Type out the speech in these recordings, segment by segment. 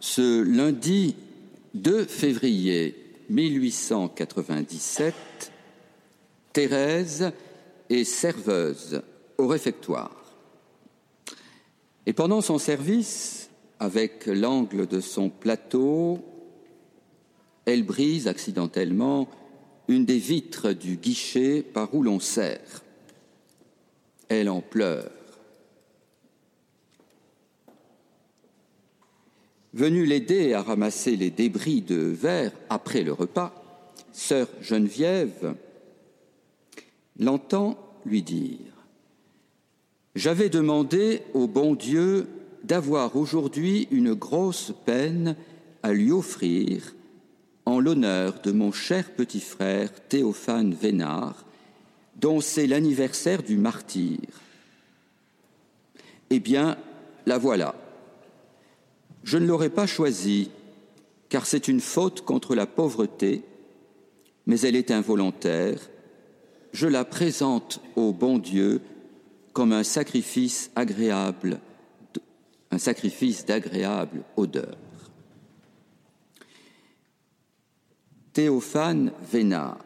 ce lundi 2 février 1897, Thérèse est serveuse au réfectoire. Et pendant son service, avec l'angle de son plateau, elle brise accidentellement une des vitres du guichet par où l'on sert. Elle en pleure. Venue l'aider à ramasser les débris de verre après le repas, sœur Geneviève l'entend lui dire J'avais demandé au bon Dieu d'avoir aujourd'hui une grosse peine à lui offrir en l'honneur de mon cher petit frère Théophane Vénard, dont c'est l'anniversaire du martyr. Eh bien, la voilà. Je ne l'aurais pas choisie, car c'est une faute contre la pauvreté, mais elle est involontaire. Je la présente au bon Dieu comme un sacrifice agréable, un sacrifice d'agréable odeur. Théophane Vénard,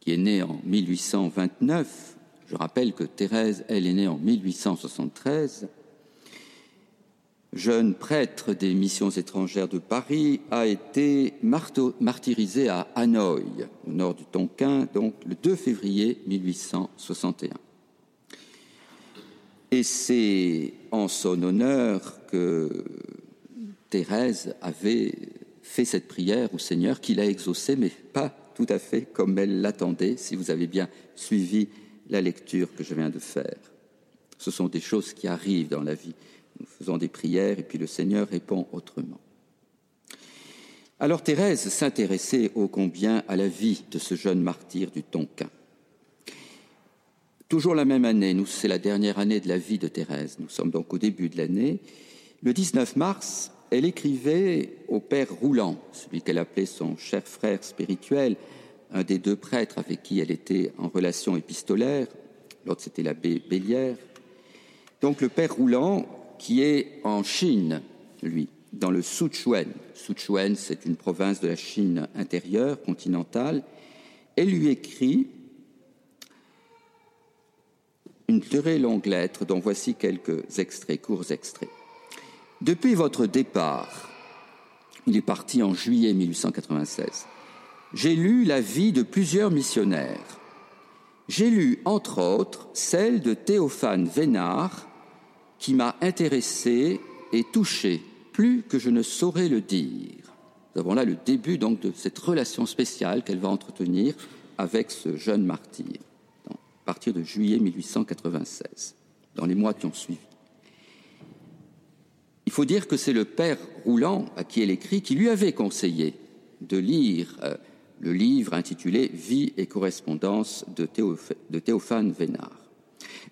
qui est né en 1829, je rappelle que Thérèse, elle, est née en 1873, jeune prêtre des missions étrangères de Paris, a été martyrisé à Hanoï, au nord du Tonkin, donc le 2 février 1861. Et c'est en son honneur que Thérèse avait fait cette prière au Seigneur qu'il a exaucée, mais pas tout à fait comme elle l'attendait, si vous avez bien suivi la lecture que je viens de faire. Ce sont des choses qui arrivent dans la vie. Nous faisons des prières et puis le Seigneur répond autrement. Alors Thérèse s'intéressait ô combien à la vie de ce jeune martyr du Tonkin. Toujours la même année, nous c'est la dernière année de la vie de Thérèse, nous sommes donc au début de l'année. Le 19 mars, elle écrivait au père Roulant, celui qu'elle appelait son cher frère spirituel, un des deux prêtres avec qui elle était en relation épistolaire, l'autre c'était l'abbé Bélière. Donc le père Roulant, qui est en Chine, lui, dans le Sichuan. Sichuan, c'est une province de la Chine intérieure, continentale. Elle lui écrit une très longue lettre dont voici quelques extraits, courts extraits. Depuis votre départ, il est parti en juillet 1896, j'ai lu la vie de plusieurs missionnaires. J'ai lu, entre autres, celle de Théophane Vénard, qui m'a intéressé et touché plus que je ne saurais le dire. Nous avons là le début donc de cette relation spéciale qu'elle va entretenir avec ce jeune martyr, à partir de juillet 1896, dans les mois qui ont suivi. Il faut dire que c'est le père Roulant, à qui elle écrit, qui lui avait conseillé de lire euh, le livre intitulé Vie et correspondance de, de Théophane Vénard.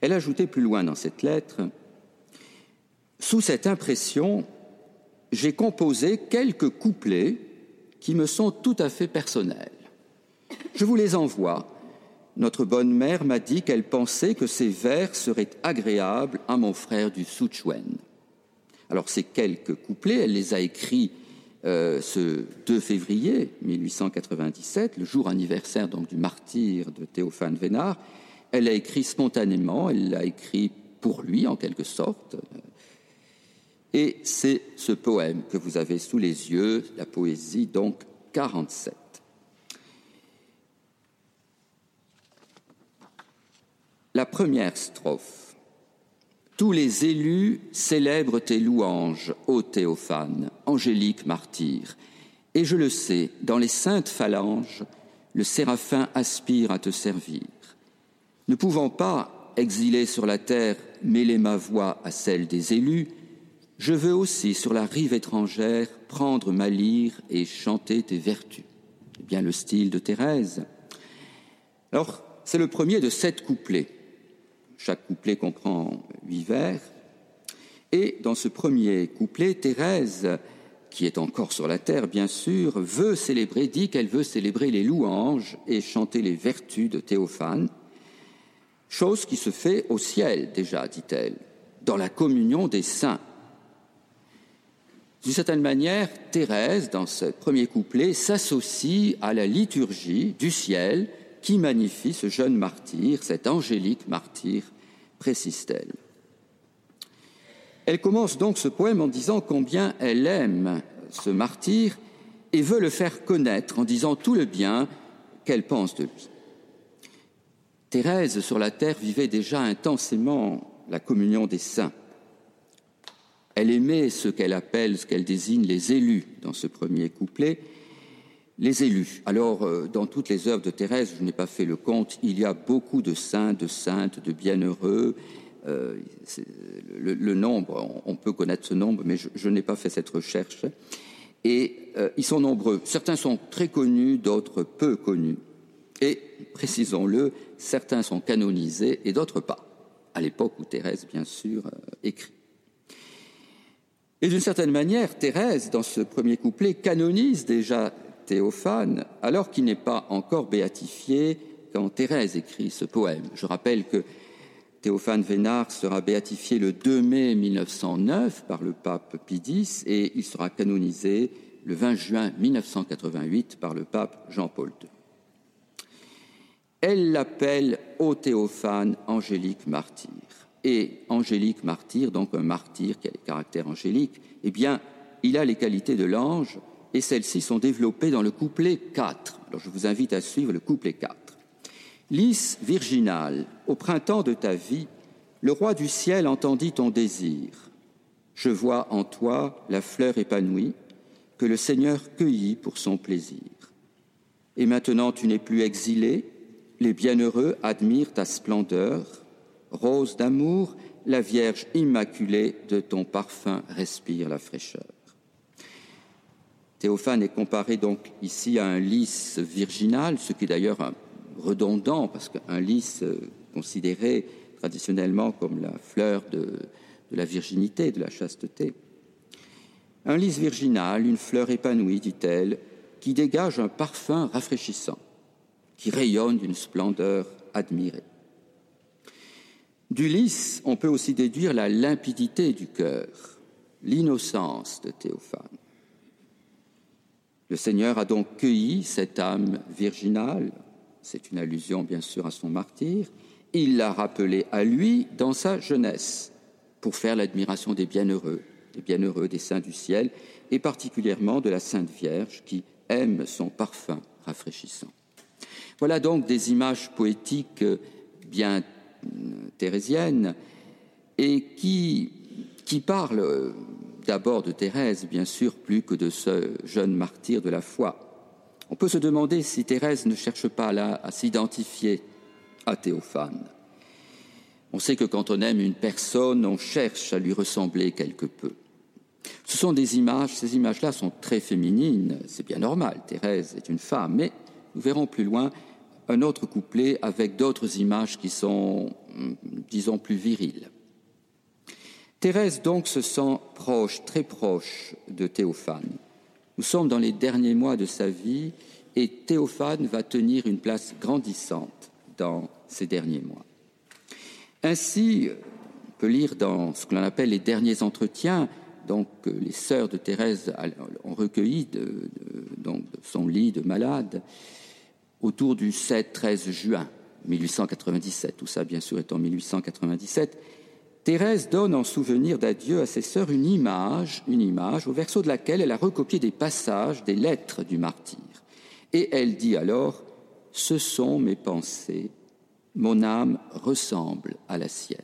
Elle ajoutait plus loin dans cette lettre Sous cette impression, j'ai composé quelques couplets qui me sont tout à fait personnels. Je vous les envoie. Notre bonne mère m'a dit qu'elle pensait que ces vers seraient agréables à mon frère du Sichuan. Alors ces quelques couplets, elle les a écrits euh, ce 2 février 1897, le jour anniversaire donc du martyr de Théophane Vénard. Elle l'a écrit spontanément, elle l'a écrit pour lui en quelque sorte. Et c'est ce poème que vous avez sous les yeux, la poésie donc 47. La première strophe. Tous les élus célèbrent tes louanges, ô Théophane, angélique martyr. Et je le sais, dans les saintes phalanges, le séraphin aspire à te servir. Ne pouvant pas, exilé sur la terre, mêler ma voix à celle des élus, je veux aussi, sur la rive étrangère, prendre ma lyre et chanter tes vertus. C'est bien le style de Thérèse. Alors, c'est le premier de sept couplets. Chaque couplet comprend huit vers. Et dans ce premier couplet, Thérèse, qui est encore sur la terre, bien sûr, veut célébrer, dit qu'elle veut célébrer les louanges et chanter les vertus de Théophane, chose qui se fait au ciel déjà, dit-elle, dans la communion des saints. D'une certaine manière, Thérèse, dans ce premier couplet, s'associe à la liturgie du ciel qui magnifie ce jeune martyr, cet angélique martyr, précise-t-elle. Elle commence donc ce poème en disant combien elle aime ce martyr et veut le faire connaître en disant tout le bien qu'elle pense de lui. Thérèse, sur la terre, vivait déjà intensément la communion des saints. Elle aimait ce qu'elle appelle, ce qu'elle désigne les élus dans ce premier couplet, les élus. Alors, euh, dans toutes les œuvres de Thérèse, je n'ai pas fait le compte, il y a beaucoup de saints, de saintes, de bienheureux. Euh, le, nombre, on, peut connaître ce nombre, mais je, n'ai pas fait cette recherche. Et euh, ils sont nombreux. Certains sont très connus, d'autres peu connus. Et, précisons-le, certains sont canonisés et d'autres pas, à l'époque où Thérèse, bien sûr, écrit. Et d'une certaine manière, Thérèse, dans ce premier couplet, canonise déjà Théophane, alors qu'il n'est pas encore béatifié quand Thérèse écrit ce poème. Je rappelle que Théophane Vénard sera béatifié le 2 mai 1909 par le pape Pie X et il sera canonisé le 20 juin 1988 par le pape Jean-Paul II. Elle l'appelle Ô Théophane angélique martyr et angélique martyr, donc un martyr qui a les caractères angéliques, eh bien, il a les qualités de l'ange et celles-ci sont développées dans le couplet 4. Alors je vous invite à suivre le couplet 4. Lys virginal, au printemps de ta vie, le roi du ciel entendit ton désir. Je vois en toi la fleur épanouie que le Seigneur cueillit pour son plaisir. Et maintenant tu n'es plus exilé, les bienheureux admirent ta splendeur, Rose d'amour, la Vierge immaculée de ton parfum respire la fraîcheur. Théophane est comparé donc ici à un lys virginal, ce qui est d'ailleurs redondant, parce qu'un lys euh, considéré traditionnellement comme la fleur de, de la virginité, de la chasteté. Un lys virginal, une fleur épanouie, dit-elle, qui dégage un parfum rafraîchissant, qui rayonne d'une splendeur admirée. Du lys, on peut aussi déduire la limpidité du cœur, l'innocence de Théophane. Le Seigneur a donc cueilli cette âme virginale, c'est une allusion bien sûr à son martyr, il l'a rappelée à lui dans sa jeunesse, pour faire l'admiration des bienheureux, des bienheureux des saints du ciel, et particulièrement de la Sainte Vierge qui aime son parfum rafraîchissant. Voilà donc des images poétiques bien thérésienne et qui, parle euh, d'abord de Thérèse, bien sûr, plus que de ce jeune martyr de la foi. On peut se demander si Thérèse ne cherche pas là à s'identifier à Théophane. On sait que quand on aime une personne, on cherche à lui ressembler quelque peu. Ce sont des images, ces images-là sont très féminines, c'est bien normal, Thérèse est une femme, mais nous verrons plus loin un autre couplet avec d'autres images qui sont, disons, plus viriles. Thérèse donc se sent proche, très proche de Théophane. Nous sommes dans les derniers mois de sa vie et Théophane va tenir une place grandissante dans ces derniers mois. Ainsi, on peut lire dans ce que l'on appelle les derniers entretiens, donc les sœurs de Thérèse ont recueilli de, donc, de son lit de malade, autour du 7-13 juin 1897. Tout ça, bien sûr, est en 1897. Thérèse donne en souvenir d'adieu à ses sœurs une image, une image au verso de laquelle elle a recopié des passages des lettres du martyr. Et elle dit alors Ce sont mes pensées, mon âme ressemble à la sienne.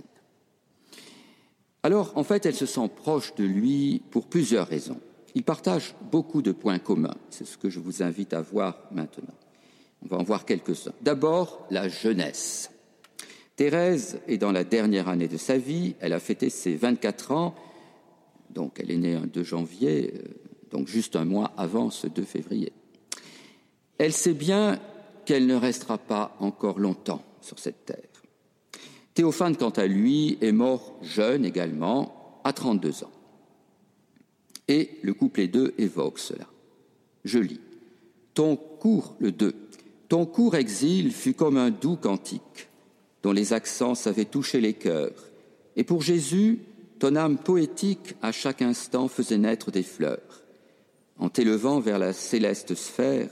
Alors, en fait, elle se sent proche de lui pour plusieurs raisons. Ils partagent beaucoup de points communs. C'est ce que je vous invite à voir maintenant. On va en voir quelques-uns. D'abord, la jeunesse. Thérèse est dans la dernière année de sa vie, elle a fêté ses 24 ans, donc elle est née un 2 janvier, euh, donc juste un mois avant ce 2 février. Elle sait bien qu'elle ne restera pas encore longtemps sur cette terre. Théophane, quant à lui, est mort jeune également, à 32 ans. Et le couplet 2 évoque cela. Je lis. Ton cours, le 2, ton court exil fut comme un doux cantique, dont les accents savaient toucher les cœurs. Et pour Jésus, ton âme poétique à chaque instant faisait naître des fleurs. En t'élevant vers la céleste sphère,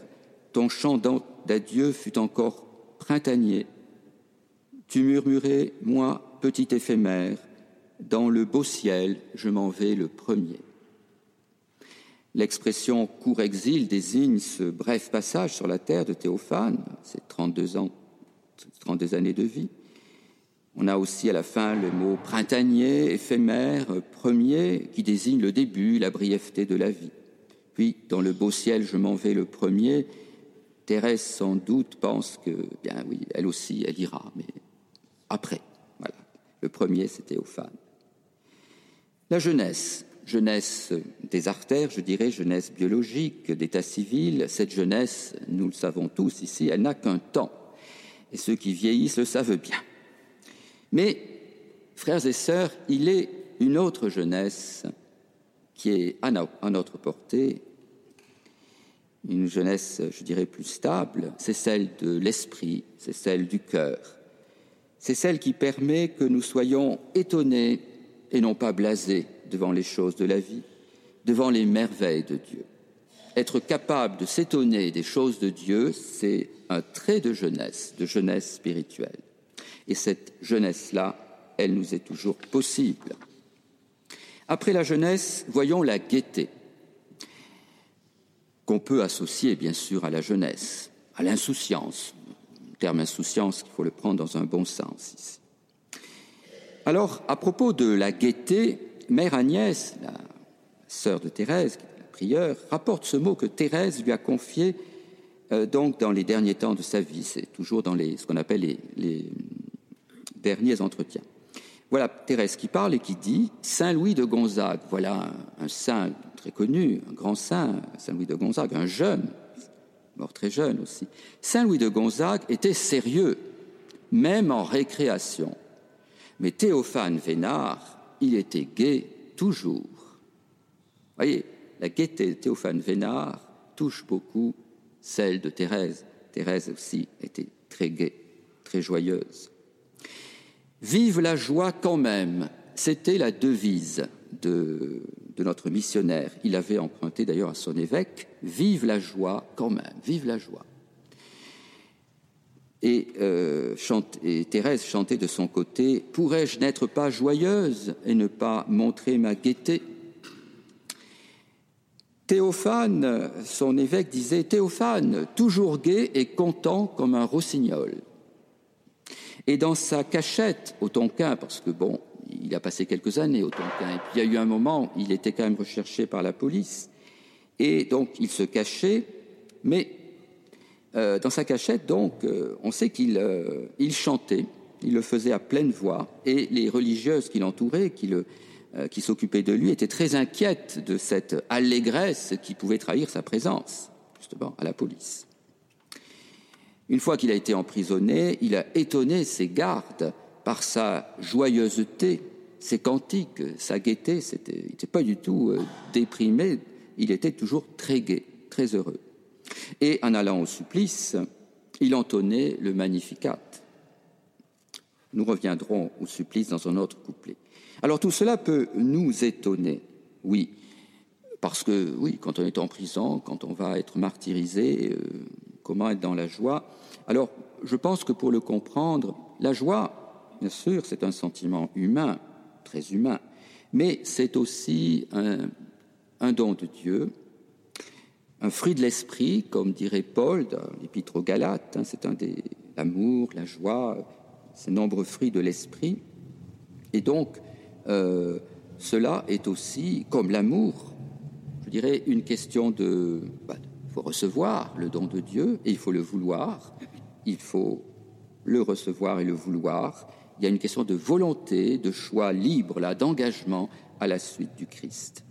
ton chant d'adieu fut encore printanier. Tu murmurais, moi, petit éphémère, dans le beau ciel, je m'en vais le premier. L'expression court exil désigne ce bref passage sur la terre de Théophane, ses 32 ans, 32 années de vie. On a aussi à la fin le mot printanier, éphémère, premier, qui désigne le début, la brièveté de la vie. Puis, dans le beau ciel, je m'en vais le premier. Thérèse, sans doute, pense que, bien oui, elle aussi, elle ira, mais après. Le premier, c'est Théophane. La jeunesse, jeunesse des artères, je dirais, jeunesse biologique, d'état civil, cette jeunesse, nous le savons tous ici, elle n'a qu'un temps. Et ceux qui vieillissent le savent bien. Mais, frères et sœurs, il est une autre jeunesse qui est à notre portée, une jeunesse, je dirais, plus stable, c'est celle de l'esprit, c'est celle du cœur, c'est celle qui permet que nous soyons étonnés et non pas blasés devant les choses de la vie, devant les merveilles de Dieu. Être capable de s'étonner des choses de Dieu, c'est un trait de jeunesse, de jeunesse spirituelle. Et cette jeunesse-là, elle nous est toujours possible. Après la jeunesse, voyons la gaieté, qu'on peut associer bien sûr à la jeunesse, à l'insouciance, terme insouciance qu'il faut le prendre dans un bon sens ici. Alors, à propos de la gaieté, Mère Agnès, la sœur de Thérèse, la prieure, rapporte ce mot que Thérèse lui a confié euh, donc dans les derniers temps de sa vie. C'est toujours dans les, ce qu'on appelle les derniers entretiens. Voilà Thérèse qui parle et qui dit Saint Louis de Gonzague. Voilà un, saint très connu, un grand saint, Saint Louis de Gonzague, un jeune, mort très jeune aussi. Saint Louis de Gonzague était sérieux, même en récréation. Mais Théophane Vénard, il était gai toujours. Voyez, la gaieté de Théophane Vénard touche beaucoup celle de Thérèse. Thérèse aussi était très gaie, très joyeuse. Vive la joie quand même, c'était la devise de, notre missionnaire. Il avait emprunté d'ailleurs à son évêque, Vive la joie quand même, vive la joie. Et, euh, et Thérèse chantait de son côté, Pourrais-je n'être pas joyeuse et ne pas montrer ma gaieté? Théophane, son évêque disait, Théophane, toujours gai et content comme un rossignol. Et dans sa cachette au Tonkin, parce que bon, il a passé quelques années au Tonkin, et puis il y a eu un moment, il était quand même recherché par la police, et donc il se cachait, mais euh, dans sa cachette, donc, euh, on sait qu'il euh, chantait, il le faisait à pleine voix, et les religieuses qui l'entouraient, qui, s'occupaient de lui, étaient très inquiètes de cette allégresse qui pouvait trahir sa présence, justement, à la police. Une fois qu'il a été emprisonné, il a étonné ses gardes par sa joyeuseté, ses cantiques, sa gaieté. il n'était pas du tout déprimé, il était toujours très gai, très heureux. Et en allant au supplice, il entonnait le Magnificat. Nous reviendrons au supplice dans un autre couplet. Alors tout cela peut nous étonner, oui, parce que oui, quand on est en prison, quand on va être martyrisé, euh, comment être dans la joie? Alors, je pense que pour le comprendre, la joie, bien sûr, c'est un sentiment humain, très humain, mais c'est aussi un, don de Dieu, un fruit de l'esprit, comme dirait Paul dans l'Épître aux Galates, hein, c'est un des l'amour, la joie, ces nombreux fruits de l'esprit. Et donc, euh, cela est aussi, comme l'amour, je dirais, une question de, bah, faut recevoir le don de Dieu et il faut le vouloir. Il faut le recevoir et le vouloir. Il y a une question de volonté, de choix libre, là, d'engagement à la suite du Christ.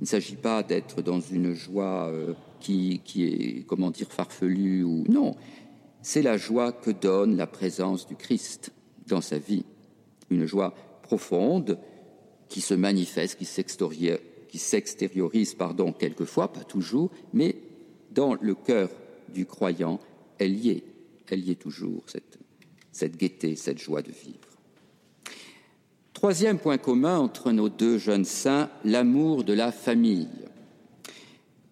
Il ne s'agit pas d'être dans une joie euh, qui, est, comment dire, farfelue ou non. C'est la joie que donne la présence du Christ dans sa vie. Une joie profonde qui se manifeste, qui s'extériorise, pardon, quelquefois, pas toujours, mais dans le cœur du croyant, elle y est, elle y est toujours, cette gaieté, cette joie de vivre. Troisième point commun entre nos deux jeunes saints, l'amour de la famille.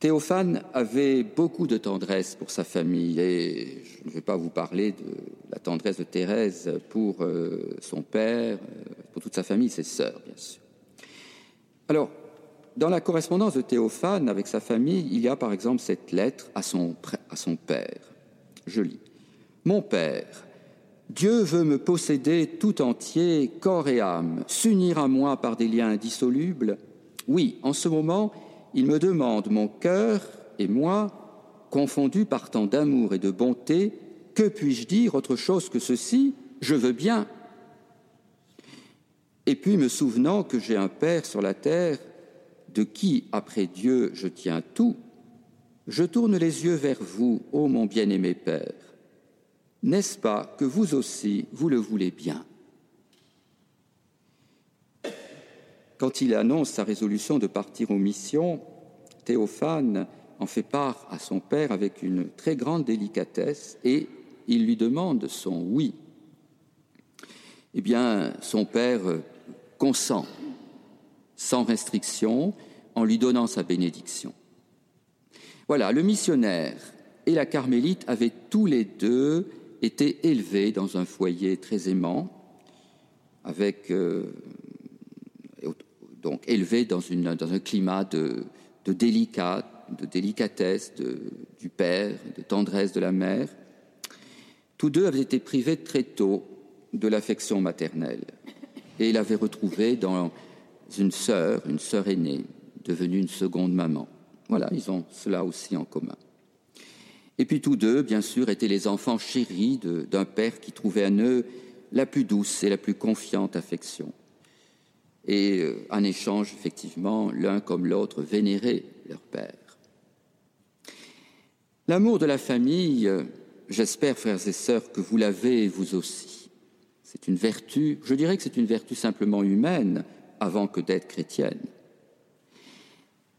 Théophane avait beaucoup de tendresse pour sa famille et je ne vais pas vous parler de la tendresse de Thérèse pour euh, son père, euh, pour toute sa famille, ses sœurs, bien sûr. Alors, dans la correspondance de Théophane avec sa famille, il y a par exemple cette lettre à son, à son père. Je lis. Mon père, Dieu veut me posséder tout entier, corps et âme, s'unir à moi par des liens indissolubles. Oui, en ce moment, il me demande mon cœur et moi, confondus par tant d'amour et de bonté, que puis-je dire autre chose que ceci? Je veux bien. Et puis, me souvenant que j'ai un Père sur la terre, de qui, après Dieu, je tiens tout, je tourne les yeux vers vous, ô mon bien-aimé Père. N'est-ce pas que vous aussi, vous le voulez bien? Quand il annonce sa résolution de partir aux missions, Théophane en fait part à son père avec une très grande délicatesse et il lui demande son oui. Eh bien, son père consent sans restriction en lui donnant sa bénédiction. Voilà, le missionnaire et la carmélite avaient tous les deux été élevés dans un foyer très aimant, avec euh, donc élevé dans, un climat de, délicat, de délicatesse du père, de tendresse de la mère. Tous deux avaient été privés très tôt de l'affection maternelle et il avait retrouvé dans une sœur, une sœur aînée, devenue une seconde maman. Voilà, ils ont cela aussi en commun. Et puis tous deux, bien sûr, étaient les enfants chéris d'un père qui trouvait en eux la plus douce et la plus confiante affection et euh, en échange, effectivement, l'un comme l'autre vénéraient leur père. L'amour de la famille, euh, j'espère, frères et sœurs, que vous l'avez vous aussi. C'est une vertu, je dirais que c'est une vertu simplement humaine avant que d'être chrétienne.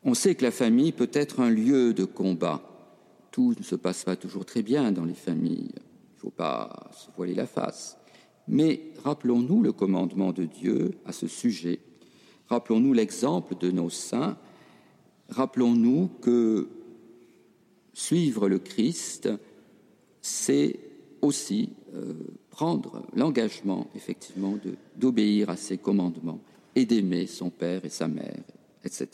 On sait que la famille peut être un lieu de combat. Tout ne se passe pas toujours très bien dans les familles. Il ne faut pas se voiler la face. Mais rappelons-nous le commandement de Dieu à ce sujet. Rappelons-nous l'exemple de nos saints. Rappelons-nous que suivre le Christ, c'est aussi euh, prendre l'engagement, effectivement, d'obéir à ses commandements et d'aimer son père et sa mère, etc.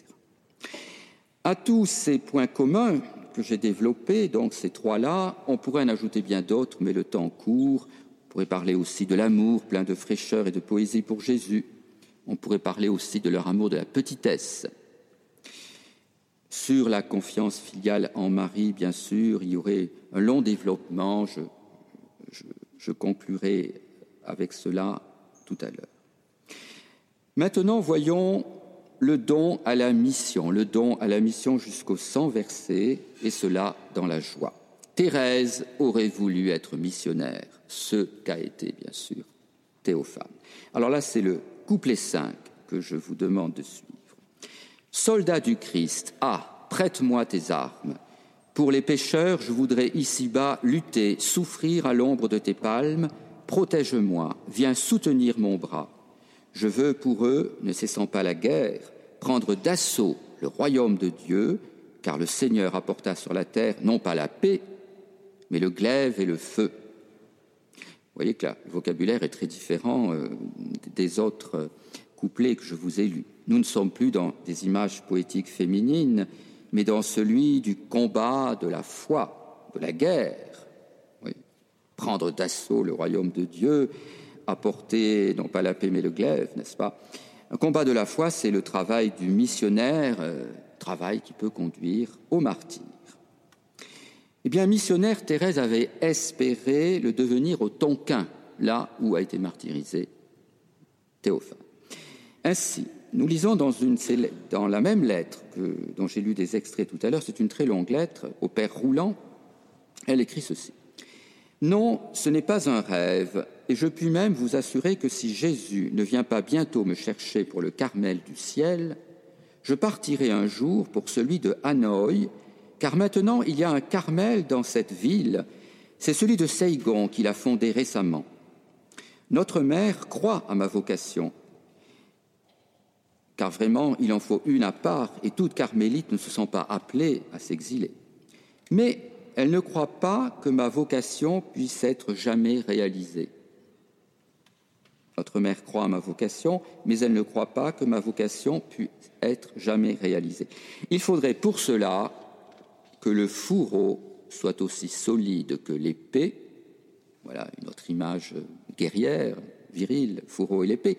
À tous ces points communs que j'ai développés, donc ces trois-là, on pourrait en ajouter bien d'autres, mais le temps court. On pourrait parler aussi de l'amour plein de fraîcheur et de poésie pour Jésus. On pourrait parler aussi de leur amour de la petitesse. Sur la confiance filiale en Marie, bien sûr, il y aurait un long développement. Je, conclurai avec cela tout à l'heure. Maintenant, voyons le don à la mission, le don à la mission jusqu'au 100 versets, et cela dans la joie. Thérèse aurait voulu être missionnaire, ce qu'a été bien sûr Théophane. Alors là, c'est le couplet 5 que je vous demande de suivre. Soldat du Christ, ah, prête-moi tes armes. Pour les pécheurs, je voudrais ici-bas lutter, souffrir à l'ombre de tes palmes. Protège-moi, viens soutenir mon bras. Je veux pour eux, ne cessant pas la guerre, prendre d'assaut le royaume de Dieu, car le Seigneur apporta sur la terre non pas la paix, mais le glaive et le feu. Vous voyez que le vocabulaire est très différent euh, des autres euh, couplets que je vous ai lus. Nous ne sommes plus dans des images poétiques féminines, mais dans celui du combat, de la foi, de la guerre. Prendre d'assaut le royaume de Dieu, apporter non pas la paix mais le glaive, n'est-ce pas? Un combat de la foi, c'est le travail du missionnaire, euh, travail qui peut conduire au martyr. Eh bien, missionnaire, Thérèse avait espéré le devenir au Tonkin, là où a été martyrisé Théophane. Ainsi, nous lisons dans, dans la même lettre que, dont j'ai lu des extraits tout à l'heure, c'est une très longue lettre au Père Roulant, elle écrit ceci. Non, ce n'est pas un rêve, et je puis même vous assurer que si Jésus ne vient pas bientôt me chercher pour le Carmel du ciel, je partirai un jour pour celui de Hanoï, car maintenant il y a un Carmel dans cette ville, c'est celui de Saigon qu'il a fondé récemment. Notre mère croit à ma vocation, car vraiment il en faut une à part, et toutes carmélites ne se sont pas appelées à s'exiler. Mais elle ne croit pas que ma vocation puisse être jamais réalisée. Notre mère croit à ma vocation, mais elle ne croit pas que ma vocation puisse être jamais réalisée. Il faudrait pour cela que le fourreau soit aussi solide que l'épée. Voilà une autre image guerrière, virile, fourreau et l'épée.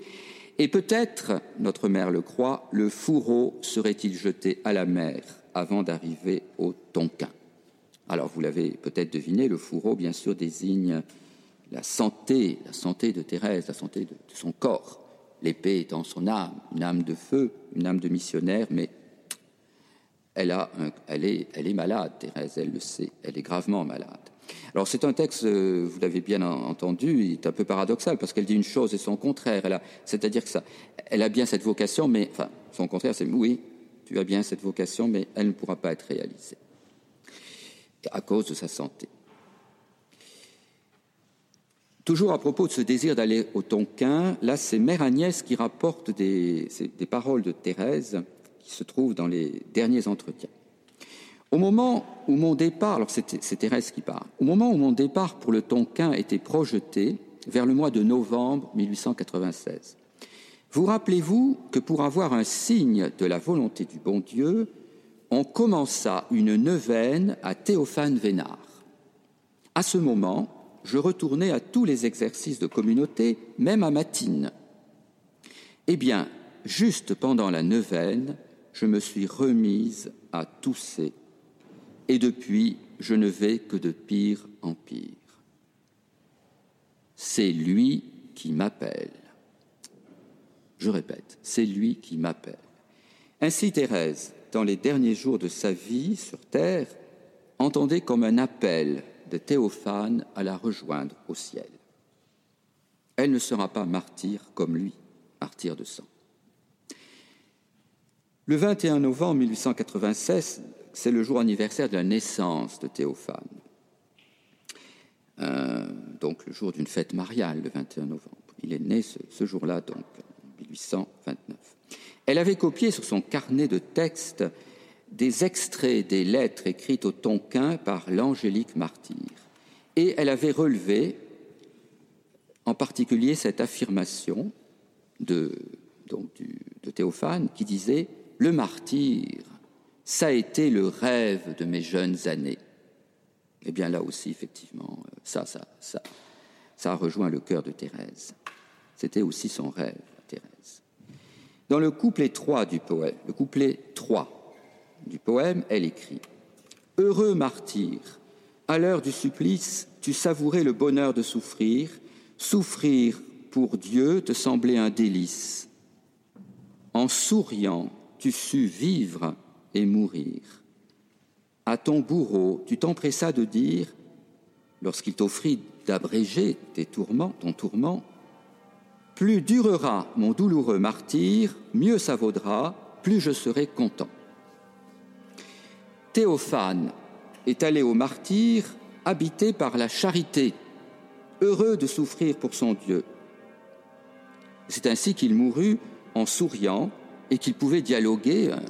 Et peut-être, notre mère le croit, le fourreau serait-il jeté à la mer avant d'arriver au Tonkin? Alors vous l'avez peut-être deviné, le fourreau, bien sûr, désigne la santé, la santé de Thérèse, la santé de, son corps, l'épée étant son âme, une âme de feu, une âme de missionnaire, mais elle, est malade, Thérèse, elle le sait, elle est gravement malade. Alors c'est un texte, euh, vous l'avez bien entendu, il est un peu paradoxal parce qu'elle dit une chose et son contraire. C'est-à-dire que ça, elle a bien cette vocation, mais enfin son contraire, c'est oui, tu as bien cette vocation, mais elle ne pourra pas être réalisée à cause de sa santé. Toujours à propos de ce désir d'aller au Tonkin, là c'est Mère Agnès qui rapporte des, des, paroles de Thérèse qui se trouvent dans les derniers entretiens. Au moment où mon départ, alors c'est Thérèse qui parle, au moment où mon départ pour le Tonkin était projeté, vers le mois de novembre 1896, vous rappelez-vous que pour avoir un signe de la volonté du bon Dieu, on commença une neuvaine à Théophane Vénard. À ce moment, je retournais à tous les exercices de communauté, même à matine. Eh bien, juste pendant la neuvaine, je me suis remise à tousser, et depuis, je ne vais que de pire en pire. C'est lui qui m'appelle. Je répète, c'est lui qui m'appelle. Ainsi Thérèse, dans les derniers jours de sa vie sur terre, entendait comme un appel de Théophane à la rejoindre au ciel. Elle ne sera pas martyre comme lui, martyr de sang. Le 21 novembre 1896, c'est le jour anniversaire de la naissance de Théophane. Euh, donc le jour d'une fête mariale, le 21 novembre. Il est né ce, jour-là, donc, en 1829. Elle avait copié sur son carnet de textes des extraits des lettres écrites au Tonkin par l'angélique martyr. Et elle avait relevé en particulier cette affirmation de Théophane qui disait Le martyr, ça a été le rêve de mes jeunes années. Eh bien là aussi, effectivement, ça, ça, ça, ça a rejoint le cœur de Thérèse. C'était aussi son rêve, Thérèse. Dans le couplet 3 du poème, le couplet 3, du poème, elle écrit Heureux martyr, à l'heure du supplice, tu savourais le bonheur de souffrir. Souffrir pour Dieu te semblait un délice. En souriant, tu sus vivre et mourir. À ton bourreau, tu t'empressas de dire, lorsqu'il t'offrit d'abréger tes tourments, ton tourment, plus durera mon douloureux martyr, mieux ça vaudra, plus je serai content. Théophane est allé au martyr habité par la charité, heureux de souffrir pour son Dieu. C'est ainsi qu'il mourut en souriant et qu'il pouvait dialoguer, un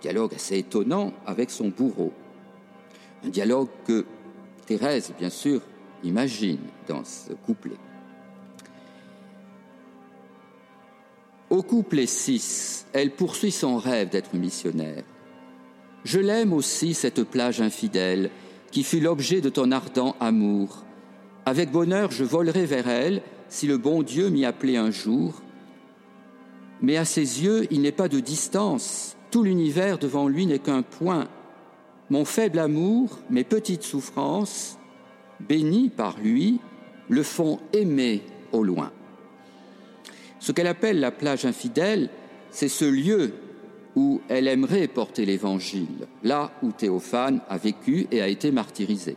dialogue assez étonnant, avec son bourreau. Un dialogue que Thérèse, bien sûr, imagine dans ce couplet. Au couplet 6, elle poursuit son rêve d'être missionnaire. Je l'aime aussi, cette plage infidèle, qui fut l'objet de ton ardent amour. Avec bonheur, je volerai vers elle, si le bon Dieu m'y appelait un jour. Mais à ses yeux, il n'est pas de distance, tout l'univers devant lui n'est qu'un point. Mon faible amour, mes petites souffrances, bénies par lui, le font aimer au loin. Ce qu'elle appelle la plage infidèle, c'est ce lieu où elle aimerait porter l'Évangile, là où Théophane a vécu et a été martyrisé.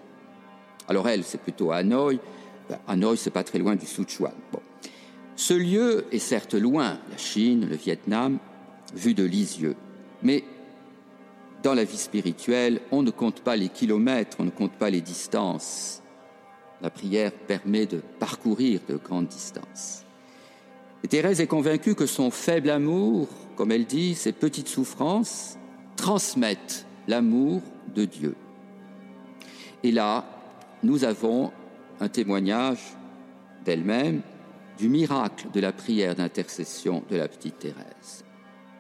Alors elle, c'est plutôt Hanoï. Ben, Hanoï, c'est pas très loin du Sichuan. Ce lieu est certes loin, la Chine, le Vietnam, vu de Lisieux. Mais dans la vie spirituelle, on ne compte pas les kilomètres, on ne compte pas les distances. La prière permet de parcourir de grandes distances. Thérèse est convaincue que son faible amour, comme elle dit, ses petites souffrances, transmettent l'amour de Dieu. Et là, nous avons un témoignage d'elle-même du miracle de la prière d'intercession de la petite Thérèse.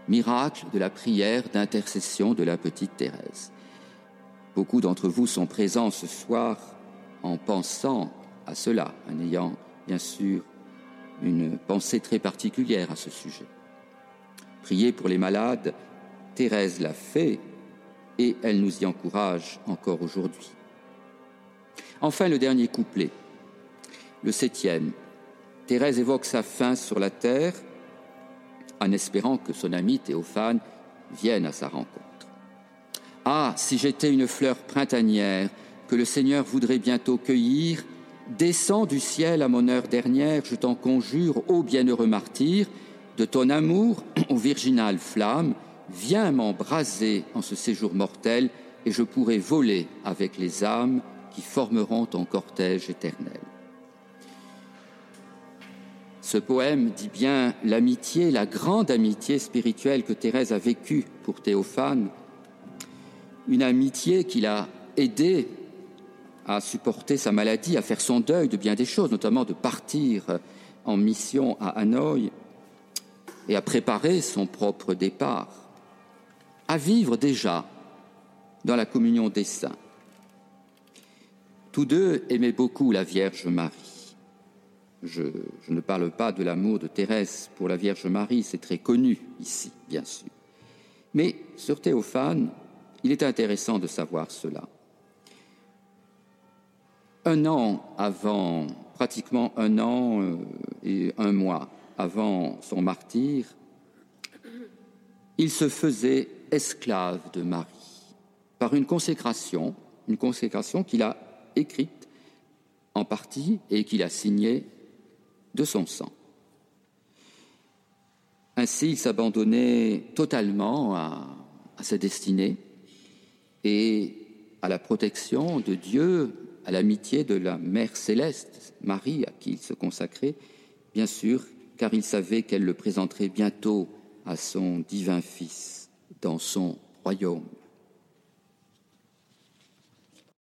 Miracle de la prière d'intercession de la petite Thérèse. Beaucoup d'entre vous sont présents ce soir en pensant à cela, en ayant bien sûr une pensée très particulière à ce sujet. Prier pour les malades, Thérèse l'a fait et elle nous y encourage encore aujourd'hui. Enfin, le dernier couplet, le septième. Thérèse évoque sa fin sur la terre en espérant que son ami Théophane vienne à sa rencontre. Ah, si j'étais une fleur printanière que le Seigneur voudrait bientôt cueillir, descends du ciel à mon heure dernière, je t'en conjure, ô bienheureux martyr, de ton amour, ô virginale flamme, viens m'embraser en ce séjour mortel, et je pourrai voler avec les âmes qui formeront ton cortège éternel. Ce poème dit bien l'amitié, la grande amitié spirituelle que Thérèse a vécue pour Théophane, une amitié qui l'a aidé à supporter sa maladie, à faire son deuil de bien des choses, notamment de partir en mission à Hanoï et à préparer son propre départ, à vivre déjà dans la communion des saints. Tous deux aimaient beaucoup la Vierge Marie. Je, ne parle pas de l'amour de Thérèse pour la Vierge Marie, c'est très connu ici, bien sûr. Mais sur Théophane, il est intéressant de savoir cela. Un an avant, pratiquement un an euh, et un mois avant son martyr, il se faisait esclave de Marie par une consécration, une consécration qu'il a écrite en partie et qu'il a signée de son sang. Ainsi, il s'abandonnait totalement à, sa destinée et à la protection de Dieu, à l'amitié de la Mère céleste, Marie, à qui il se consacrait, bien sûr, car il savait qu'elle le présenterait bientôt à son divin Fils dans son royaume.